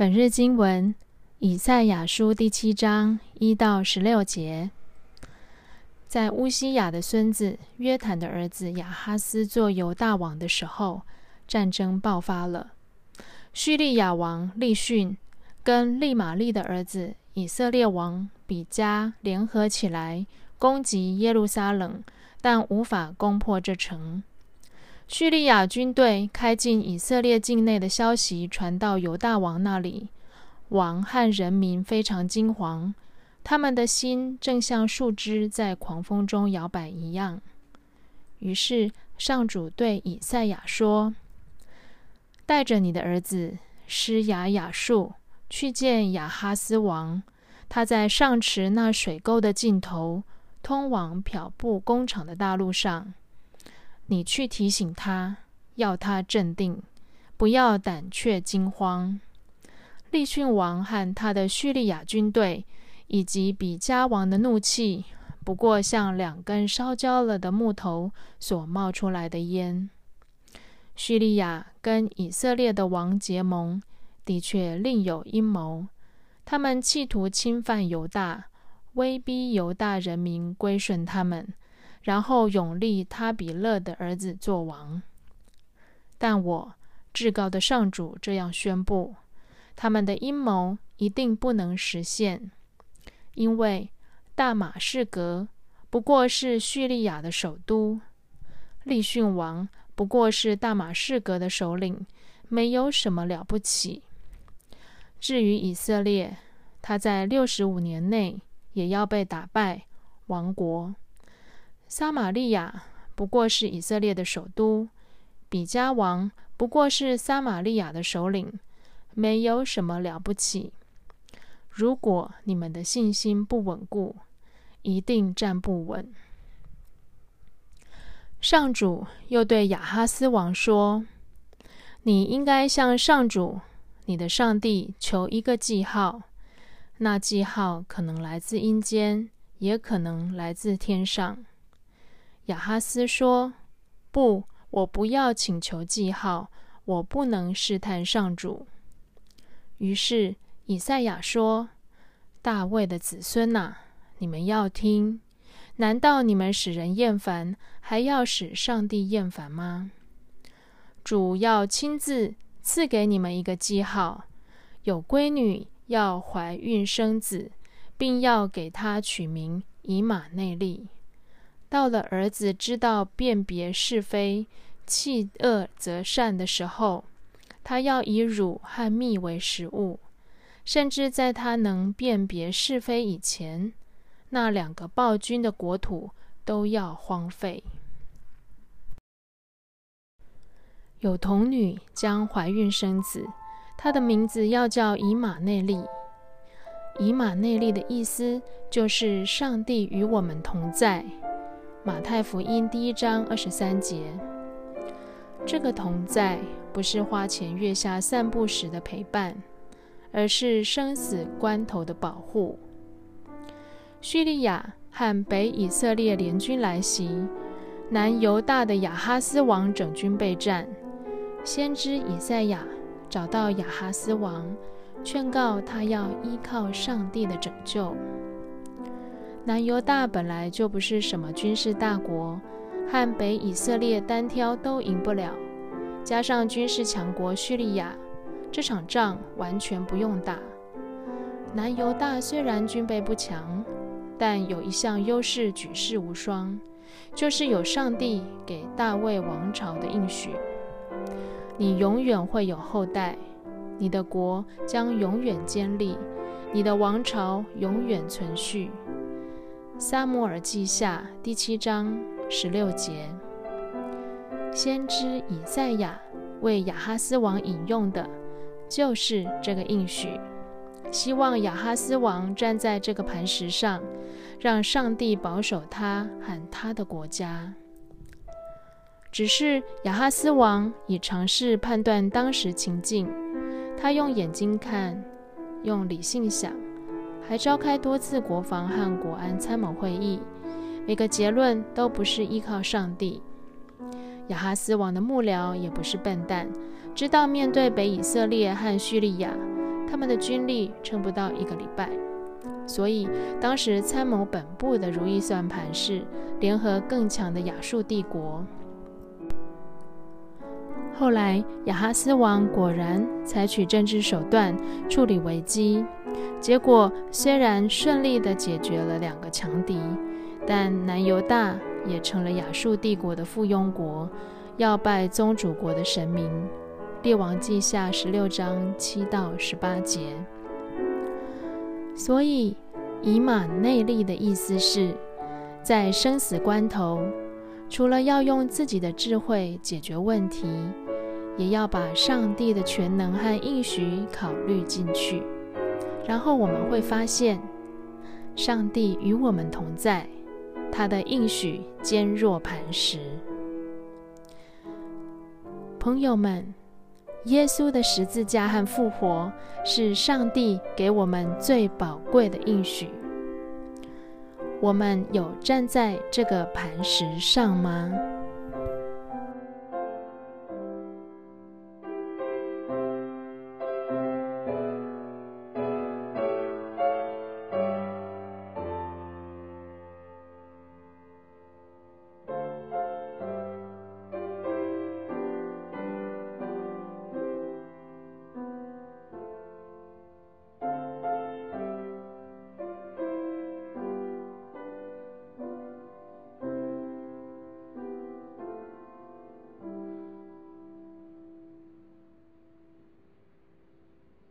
本日经文：以赛亚书第七章一到十六节。在乌西雅的孙子约坦的儿子亚哈斯做犹大王的时候，战争爆发了。叙利亚王利逊跟利玛利的儿子以色列王比加联合起来攻击耶路撒冷，但无法攻破这城。叙利亚军队开进以色列境内的消息传到犹大王那里，王和人民非常惊惶，他们的心正像树枝在狂风中摇摆一样。于是上主对以赛亚说：“带着你的儿子施雅雅述去见亚哈斯王，他在上池那水沟的尽头，通往漂布工厂的大路上。”你去提醒他，要他镇定，不要胆怯惊慌。利逊王和他的叙利亚军队，以及比加王的怒气，不过像两根烧焦了的木头所冒出来的烟。叙利亚跟以色列的王结盟，的确另有阴谋。他们企图侵犯犹大，威逼犹大人民归顺他们。然后永立他比勒的儿子做王，但我至高的上主这样宣布：他们的阴谋一定不能实现，因为大马士革不过是叙利亚的首都，利逊王不过是大马士革的首领，没有什么了不起。至于以色列，他在六十五年内也要被打败，亡国。撒玛利亚不过是以色列的首都，比加王不过是撒玛利亚的首领，没有什么了不起。如果你们的信心不稳固，一定站不稳。上主又对亚哈斯王说：“你应该向上主，你的上帝求一个记号，那记号可能来自阴间，也可能来自天上。”亚哈斯说：“不，我不要请求记号，我不能试探上主。”于是以赛亚说：“大卫的子孙呐，你们要听！难道你们使人厌烦，还要使上帝厌烦吗？主要亲自赐给你们一个记号：有闺女要怀孕生子，并要给他取名以马内利。”到了儿子知道辨别是非、弃恶择善的时候，他要以乳和蜜为食物，甚至在他能辨别是非以前，那两个暴君的国土都要荒废。有童女将怀孕生子，她的名字要叫以马内利。以马内利的意思就是上帝与我们同在。马太福音第一章二十三节，这个同在不是花前月下散步时的陪伴，而是生死关头的保护。叙利亚和北以色列联军来袭，南犹大的亚哈斯王整军备战。先知以赛亚找到亚哈斯王，劝告他要依靠上帝的拯救。南犹大本来就不是什么军事大国，和北以色列单挑都赢不了，加上军事强国叙利亚，这场仗完全不用打。南犹大虽然军备不强，但有一项优势举世无双，就是有上帝给大卫王朝的应许：你永远会有后代，你的国将永远坚立，你的王朝永远存续。撒母耳记下第七章十六节，先知以赛亚为亚哈斯王引用的，就是这个应许，希望亚哈斯王站在这个磐石上，让上帝保守他和他的国家。只是亚哈斯王已尝试判断当时情境，他用眼睛看，用理性想。还召开多次国防和国安参谋会议，每个结论都不是依靠上帝。亚哈斯王的幕僚也不是笨蛋，知道面对北以色列和叙利亚，他们的军力撑不到一个礼拜。所以，当时参谋本部的如意算盘是联合更强的亚述帝国。后来，亚哈斯王果然采取政治手段处理危机，结果虽然顺利地解决了两个强敌，但南犹大也成了亚述帝国的附庸国，要拜宗主国的神明。列王记下十六章七到十八节。所以，以马内利的意思是，在生死关头，除了要用自己的智慧解决问题。也要把上帝的全能和应许考虑进去，然后我们会发现，上帝与我们同在，他的应许坚若磐石。朋友们，耶稣的十字架和复活是上帝给我们最宝贵的应许。我们有站在这个磐石上吗？